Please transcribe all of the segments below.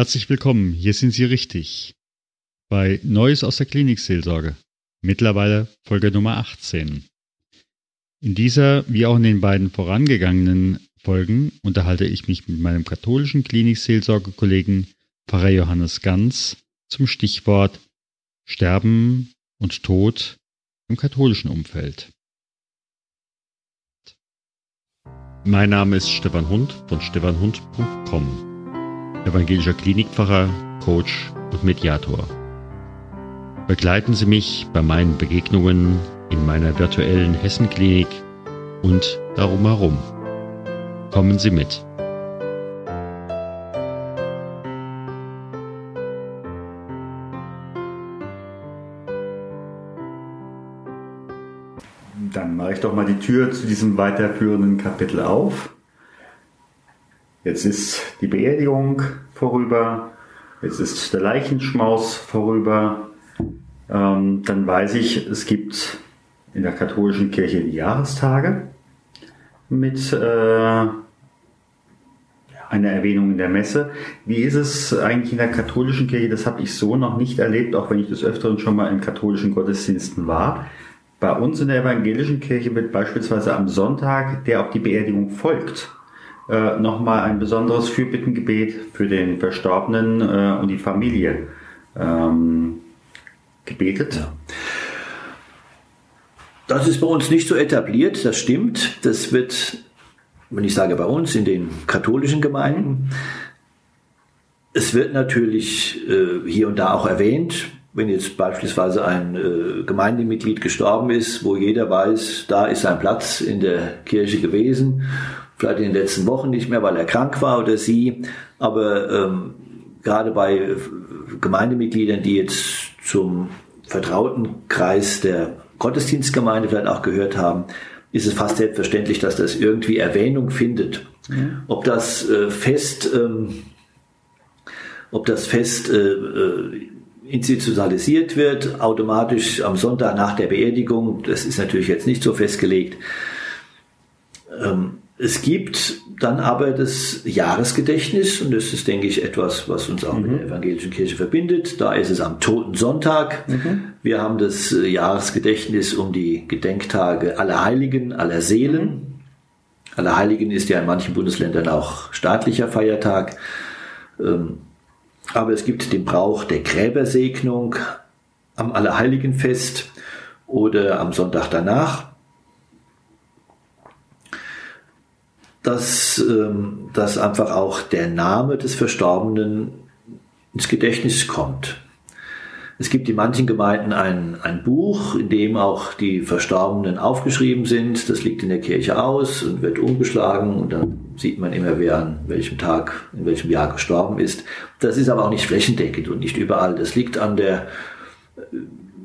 Herzlich willkommen, hier sind Sie richtig. Bei Neues aus der Klinikseelsorge. Mittlerweile Folge Nummer 18. In dieser, wie auch in den beiden vorangegangenen Folgen, unterhalte ich mich mit meinem katholischen Klinikseelsorgekollegen Pfarrer Johannes Ganz zum Stichwort Sterben und Tod im katholischen Umfeld. Mein Name ist Stefan Hund von stefanhund.com evangelischer Klinikpfarrer, Coach und Mediator. Begleiten Sie mich bei meinen Begegnungen in meiner virtuellen Hessenklinik und darum herum. Kommen Sie mit. Dann mache ich doch mal die Tür zu diesem weiterführenden Kapitel auf. Jetzt ist die Beerdigung vorüber, jetzt ist der Leichenschmaus vorüber. Ähm, dann weiß ich, es gibt in der katholischen Kirche die Jahrestage mit äh, einer Erwähnung in der Messe. Wie ist es eigentlich in der katholischen Kirche? Das habe ich so noch nicht erlebt, auch wenn ich des Öfteren schon mal in katholischen Gottesdiensten war. Bei uns in der evangelischen Kirche wird beispielsweise am Sonntag, der auf die Beerdigung folgt, äh, nochmal ein besonderes Fürbittengebet für den Verstorbenen äh, und die Familie ähm, gebetet. Ja. Das ist bei uns nicht so etabliert, das stimmt. Das wird, wenn ich sage bei uns, in den katholischen Gemeinden. Es wird natürlich äh, hier und da auch erwähnt, wenn jetzt beispielsweise ein äh, Gemeindemitglied gestorben ist, wo jeder weiß, da ist sein Platz in der Kirche gewesen vielleicht in den letzten Wochen nicht mehr, weil er krank war oder sie. Aber ähm, gerade bei Gemeindemitgliedern, die jetzt zum vertrauten Kreis der Gottesdienstgemeinde vielleicht auch gehört haben, ist es fast selbstverständlich, dass das irgendwie Erwähnung findet. Ja. Ob das äh, fest, ähm, ob das fest äh, äh, institutionalisiert wird, automatisch am Sonntag nach der Beerdigung, das ist natürlich jetzt nicht so festgelegt. Ähm, es gibt dann aber das Jahresgedächtnis und das ist, denke ich, etwas, was uns auch mhm. mit der evangelischen Kirche verbindet. Da ist es am Toten Sonntag. Mhm. Wir haben das äh, Jahresgedächtnis um die Gedenktage aller Heiligen, aller Seelen. Mhm. Allerheiligen ist ja in manchen Bundesländern auch staatlicher Feiertag. Ähm, aber es gibt den Brauch der Gräbersegnung am Allerheiligenfest oder am Sonntag danach. Dass, ähm, dass einfach auch der Name des Verstorbenen ins Gedächtnis kommt. Es gibt in manchen Gemeinden ein, ein Buch, in dem auch die Verstorbenen aufgeschrieben sind. Das liegt in der Kirche aus und wird umgeschlagen und dann sieht man immer, wer an welchem Tag, in welchem Jahr gestorben ist. Das ist aber auch nicht flächendeckend und nicht überall. Das liegt an der äh,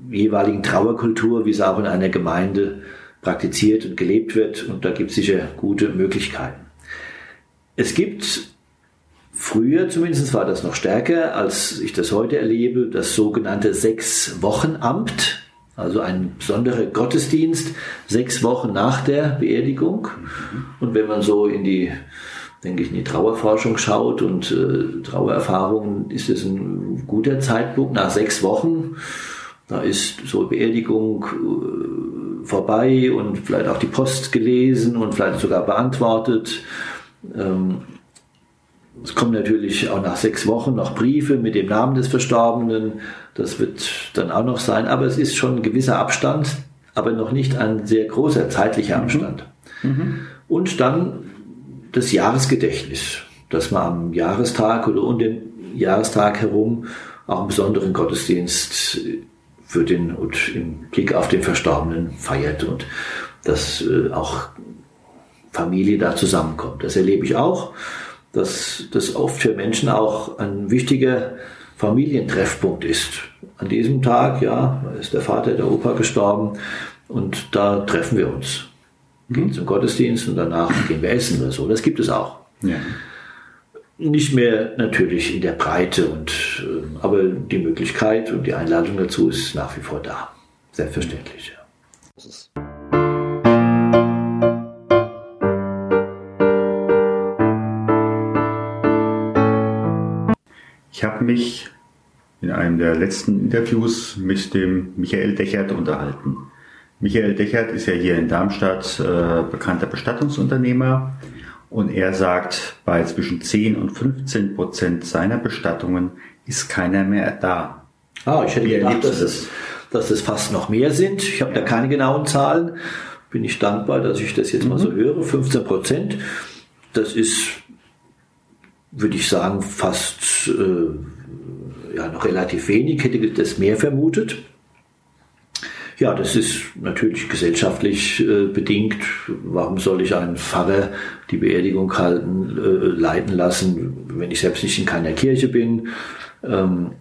jeweiligen Trauerkultur, wie es auch in einer Gemeinde praktiziert und gelebt wird und da gibt es sicher gute Möglichkeiten. Es gibt früher zumindest war das noch stärker, als ich das heute erlebe, das sogenannte Sechs-Wochen-Amt, also ein besonderer Gottesdienst, sechs Wochen nach der Beerdigung. Und wenn man so in die denke ich, in die Trauerforschung schaut und äh, Trauererfahrungen, ist es ein guter Zeitpunkt nach sechs Wochen. Da ist so Beerdigung äh, vorbei und vielleicht auch die Post gelesen und vielleicht sogar beantwortet. Ähm, es kommen natürlich auch nach sechs Wochen noch Briefe mit dem Namen des Verstorbenen. Das wird dann auch noch sein. Aber es ist schon ein gewisser Abstand, aber noch nicht ein sehr großer zeitlicher mhm. Abstand. Mhm. Mhm. Und dann das Jahresgedächtnis, dass man am Jahrestag oder um den Jahrestag herum auch einen besonderen Gottesdienst für den und im Blick auf den Verstorbenen feiert und dass äh, auch Familie da zusammenkommt. Das erlebe ich auch, dass das oft für Menschen auch ein wichtiger Familientreffpunkt ist. An diesem Tag, ja, ist der Vater, der Opa gestorben und da treffen wir uns. Gehen mhm. zum Gottesdienst und danach gehen wir essen oder so. Das gibt es auch. Ja. Nicht mehr natürlich in der Breite, und, äh, aber die Möglichkeit und die Einladung dazu ist nach wie vor da. Selbstverständlich. Ja. Ich habe mich in einem der letzten Interviews mit dem Michael Dechert unterhalten. Michael Dechert ist ja hier in Darmstadt äh, bekannter Bestattungsunternehmer und er sagt, bei zwischen 10 und 15 Prozent seiner Bestattungen ist keiner mehr da. Ah, ich hätte Wie gedacht, dass es, dass es fast noch mehr sind. Ich habe da keine genauen Zahlen. Bin ich dankbar, dass ich das jetzt mhm. mal so mhm. höre. 15 Prozent, das ist, würde ich sagen, fast äh, ja, noch relativ wenig. Hätte das mehr vermutet. Ja, das ist natürlich gesellschaftlich äh, bedingt. Warum soll ich einen Pfarrer die Beerdigung halten, äh, leiten lassen, wenn ich selbst nicht in keiner Kirche bin? Ähm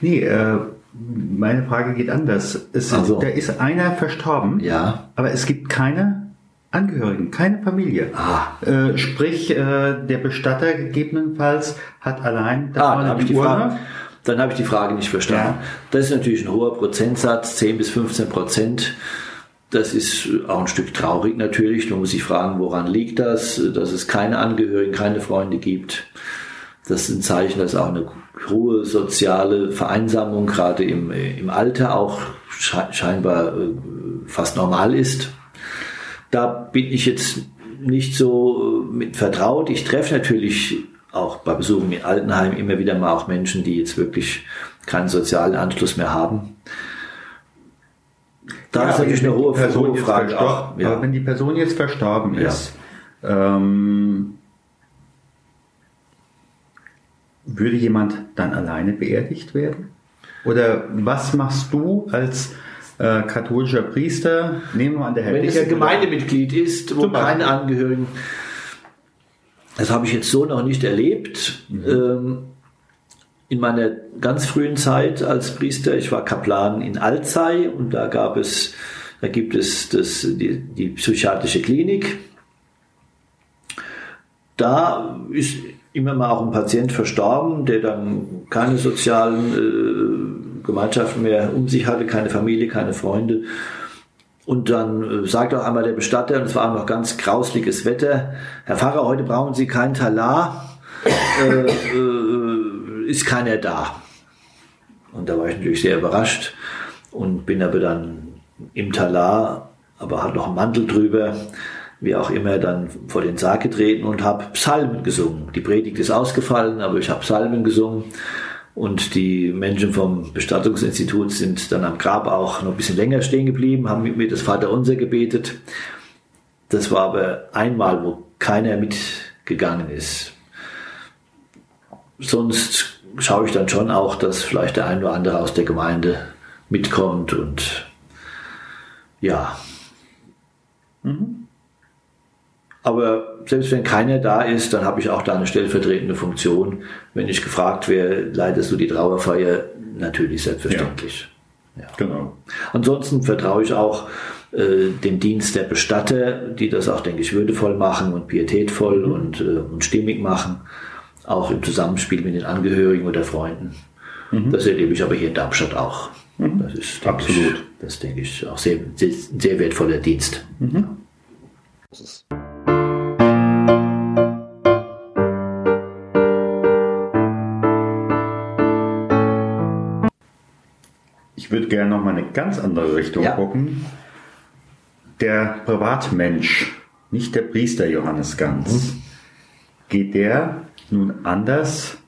nee, äh, meine Frage geht anders. Es, also. Da ist einer verstorben, ja. aber es gibt keine Angehörigen, keine Familie. Ah. Äh, sprich, äh, der Bestatter gegebenenfalls hat allein ah, da die Urne. Dann habe ich die Frage nicht verstanden. Ja. Das ist natürlich ein hoher Prozentsatz, 10 bis 15 Prozent. Das ist auch ein Stück traurig natürlich. Man muss sich fragen, woran liegt das, dass es keine Angehörigen, keine Freunde gibt. Das ist ein Zeichen, dass auch eine hohe soziale Vereinsamung gerade im, im Alter auch scheinbar äh, fast normal ist. Da bin ich jetzt nicht so mit vertraut. Ich treffe natürlich auch bei Besuchen in Altenheim immer wieder mal auch Menschen, die jetzt wirklich keinen sozialen Anschluss mehr haben. Da ja, ist natürlich eine hohe, Person hohe Frage. Auch, ja. Aber wenn die Person jetzt verstorben ist, ja. ähm, würde jemand dann alleine beerdigt werden? Oder was machst du als äh, katholischer Priester? Nehmen wir an der Herr Wenn es ein Gemeindemitglied ist, wo keine Angehörigen das habe ich jetzt so noch nicht erlebt. Mhm. Ähm, in meiner ganz frühen Zeit als Priester, ich war Kaplan in Alzey und da gab es, da gibt es das, die, die psychiatrische Klinik. Da ist immer mal auch ein Patient verstorben, der dann keine sozialen äh, Gemeinschaften mehr um sich hatte, keine Familie, keine Freunde. Und dann äh, sagt auch einmal der Bestatter, und es war auch noch ganz grausliges Wetter, Herr Pfarrer, heute brauchen Sie kein Talar, äh, äh, ist keiner da. Und da war ich natürlich sehr überrascht und bin aber dann im Talar, aber hat noch einen Mantel drüber, wie auch immer, dann vor den Sarg getreten und habe Psalmen gesungen. Die Predigt ist ausgefallen, aber ich habe Psalmen gesungen und die Menschen vom Bestattungsinstitut sind dann am Grab auch noch ein bisschen länger stehen geblieben, haben mit mir das Vaterunser gebetet. Das war aber einmal, wo keiner mitgegangen ist. Sonst schaue ich dann schon auch, dass vielleicht der ein oder andere aus der Gemeinde mitkommt und ja. Mhm. Aber selbst wenn keiner da ist, dann habe ich auch da eine stellvertretende Funktion. Wenn ich gefragt werde, leitest du die Trauerfeier? Natürlich, selbstverständlich. Ja. ja. Genau. Ansonsten vertraue ich auch äh, dem Dienst der Bestatter, die das auch, denke ich, würdevoll machen und pietätvoll mhm. und, äh, und stimmig machen. Auch im Zusammenspiel mit den Angehörigen oder Freunden. Mhm. Das erlebe ich aber hier in Darmstadt auch. Mhm. Das ist absolut. Ich, das denke ich auch sehr, sehr, sehr wertvoller Dienst. Mhm. Ja. Würde gerne noch mal eine ganz andere Richtung ja. gucken. Der Privatmensch, nicht der Priester Johannes Ganz, mhm. geht der nun anders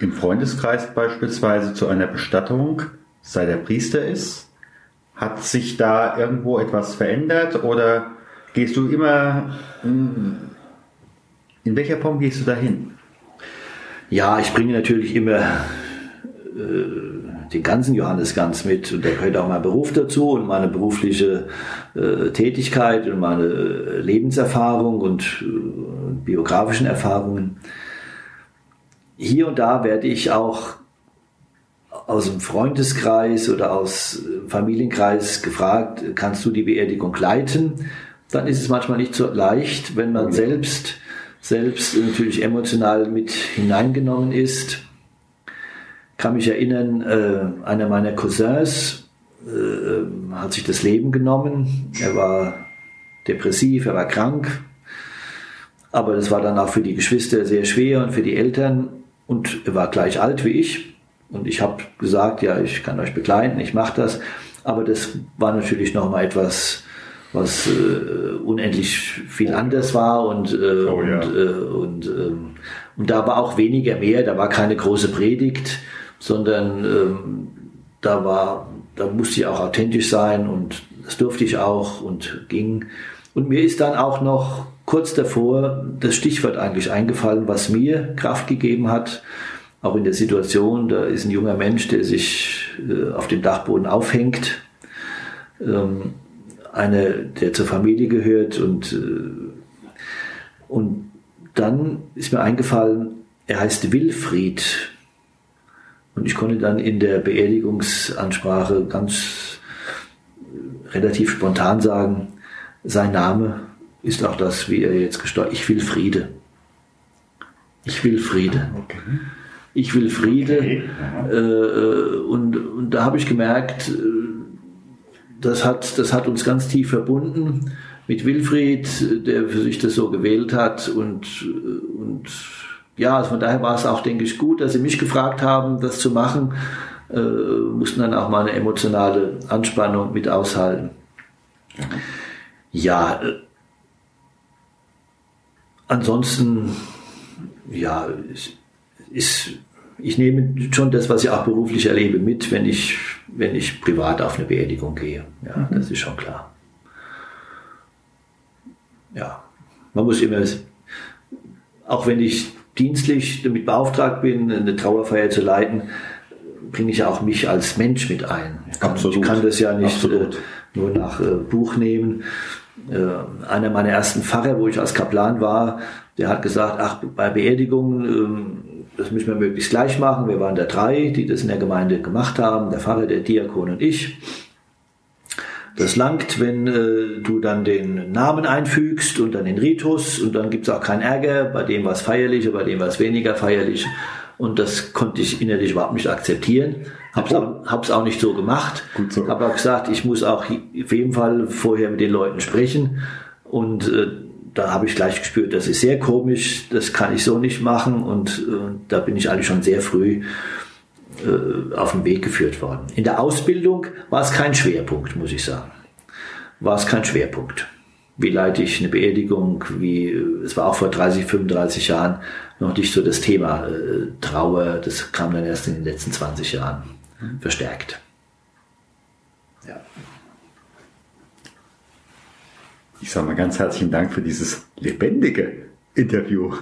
im Freundeskreis beispielsweise zu einer Bestattung, sei der Priester ist? Hat sich da irgendwo etwas verändert oder gehst du immer, in welcher Form gehst du dahin? Ja, ich bringe natürlich immer äh, den ganzen Johannes Ganz mit und da gehört auch mein Beruf dazu und meine berufliche äh, Tätigkeit und meine äh, Lebenserfahrung und äh, biografischen Erfahrungen. Hier und da werde ich auch aus dem Freundeskreis oder aus Familienkreis gefragt, kannst du die Beerdigung leiten? Dann ist es manchmal nicht so leicht, wenn man selbst, selbst natürlich emotional mit hineingenommen ist kann mich erinnern, äh, einer meiner Cousins äh, hat sich das Leben genommen. Er war depressiv, er war krank. Aber das war dann auch für die Geschwister sehr schwer und für die Eltern. Und er war gleich alt wie ich. Und ich habe gesagt, ja, ich kann euch begleiten, ich mache das. Aber das war natürlich nochmal etwas, was äh, unendlich viel anders war und, äh, oh, ja. und, äh, und, ähm, und da war auch weniger mehr, da war keine große Predigt, sondern ähm, da war, da musste ich auch authentisch sein und das durfte ich auch und ging. Und mir ist dann auch noch kurz davor das Stichwort eigentlich eingefallen, was mir Kraft gegeben hat, auch in der Situation, da ist ein junger Mensch, der sich äh, auf dem Dachboden aufhängt, ähm, einer, der zur Familie gehört und, äh, und dann ist mir eingefallen, er heißt Wilfried. Und ich konnte dann in der Beerdigungsansprache ganz relativ spontan sagen, sein Name ist auch das, wie er jetzt gestorben ist. Ich will Friede. Ich will Friede. Okay. Ich will Friede. Okay. Äh, äh, und, und da habe ich gemerkt, äh, das hat, das hat uns ganz tief verbunden mit Wilfried, der für sich das so gewählt hat. Und, und ja, von daher war es auch, denke ich, gut, dass Sie mich gefragt haben, das zu machen. Äh, mussten dann auch mal eine emotionale Anspannung mit aushalten. Ja, äh, ansonsten, ja, ist, ich nehme schon das, was ich auch beruflich erlebe, mit, wenn ich, wenn ich privat auf eine Beerdigung gehe. Ja, mhm. das ist schon klar. Ja, man muss immer, auch wenn ich dienstlich damit beauftragt bin, eine Trauerfeier zu leiten, bringe ich auch mich als Mensch mit ein. Ich kann, Absolut. Ich kann das ja nicht äh, nur nach äh, Buch nehmen. Äh, einer meiner ersten Pfarrer, wo ich als Kaplan war, der hat gesagt, ach, bei Beerdigungen, ähm, das müssen wir möglichst gleich machen. Wir waren da drei, die das in der Gemeinde gemacht haben, der Pfarrer, der Diakon und ich. Das langt, wenn äh, du dann den Namen einfügst und dann den Ritus und dann gibt es auch keinen Ärger, bei dem war es feierlich, bei dem war es weniger feierlich. Und das konnte ich innerlich überhaupt nicht akzeptieren. Hab's auch, hab's auch nicht so gemacht. Gut so. Habe auch gesagt, ich muss auch auf jeden Fall vorher mit den Leuten sprechen. Und äh, da habe ich gleich gespürt, das ist sehr komisch, das kann ich so nicht machen. Und äh, da bin ich eigentlich schon sehr früh auf den Weg geführt worden. In der Ausbildung war es kein Schwerpunkt, muss ich sagen. War es kein Schwerpunkt. Wie leite ich eine Beerdigung? Wie, es war auch vor 30, 35 Jahren noch nicht so das Thema äh, Trauer. Das kam dann erst in den letzten 20 Jahren verstärkt. Ja. Ich sage mal ganz herzlichen Dank für dieses lebendige Interview.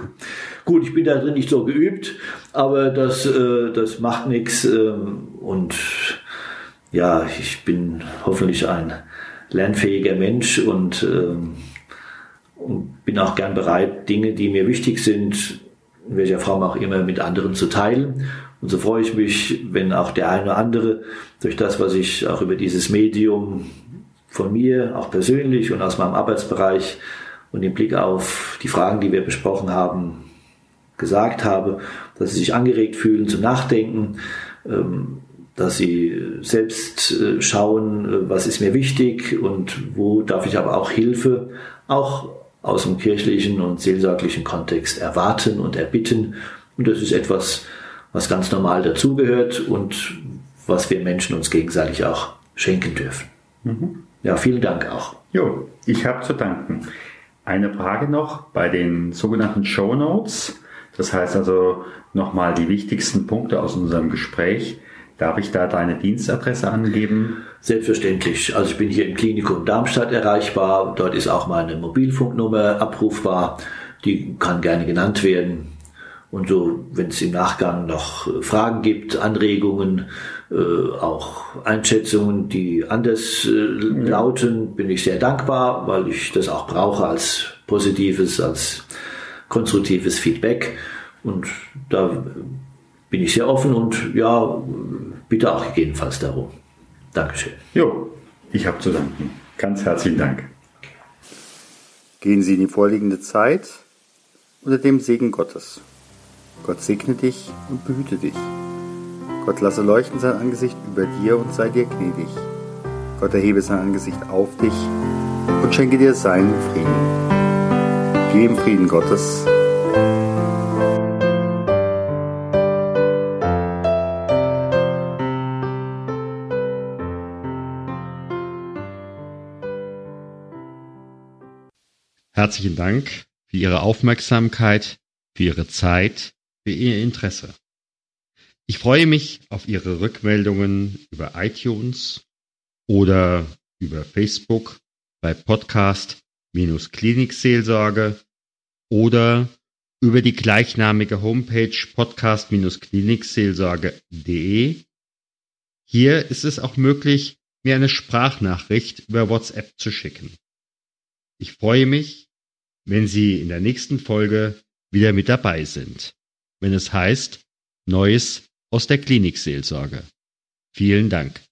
Gut, ich bin da drin nicht so geübt, aber das, äh, das macht nichts. Ähm, und ja, ich bin hoffentlich ein lernfähiger Mensch und, ähm, und bin auch gern bereit, Dinge, die mir wichtig sind, in welcher Form auch immer, mit anderen zu teilen. Und so freue ich mich, wenn auch der eine oder andere durch das, was ich auch über dieses Medium von mir, auch persönlich und aus meinem Arbeitsbereich und im Blick auf die Fragen, die wir besprochen haben, gesagt habe, dass sie sich angeregt fühlen zum Nachdenken, ähm, dass sie selbst äh, schauen, äh, was ist mir wichtig und wo darf ich aber auch Hilfe, auch aus dem kirchlichen und seelsorglichen Kontext erwarten und erbitten. Und das ist etwas, was ganz normal dazugehört und was wir Menschen uns gegenseitig auch schenken dürfen. Mhm. Ja, vielen Dank auch. Jo, ich habe zu danken. Eine Frage noch bei den sogenannten Show Notes. Das heißt also nochmal die wichtigsten Punkte aus unserem Gespräch. Darf ich da deine Dienstadresse angeben? Selbstverständlich. Also ich bin hier im Klinikum Darmstadt erreichbar. Dort ist auch meine Mobilfunknummer abrufbar. Die kann gerne genannt werden. Und so, wenn es im Nachgang noch Fragen gibt, Anregungen, äh, auch Einschätzungen, die anders äh, lauten, bin ich sehr dankbar, weil ich das auch brauche als positives, als konstruktives Feedback. Und da bin ich sehr offen und ja, bitte auch gegebenenfalls darum. Dankeschön. Jo, ich habe zu danken. Ganz herzlichen Dank. Gehen Sie in die vorliegende Zeit unter dem Segen Gottes. Gott segne dich und behüte dich. Gott lasse leuchten sein Angesicht über dir und sei dir gnädig. Gott erhebe sein Angesicht auf dich und schenke dir seinen Frieden. Geh im Frieden Gottes. Herzlichen Dank für Ihre Aufmerksamkeit, für Ihre Zeit, für Ihr Interesse. Ich freue mich auf Ihre Rückmeldungen über iTunes oder über Facebook bei Podcast-Klinikseelsorge oder über die gleichnamige Homepage podcast-klinikseelsorge.de. Hier ist es auch möglich, mir eine Sprachnachricht über WhatsApp zu schicken. Ich freue mich, wenn Sie in der nächsten Folge wieder mit dabei sind, wenn es heißt Neues aus der Klinikseelsorge. Vielen Dank.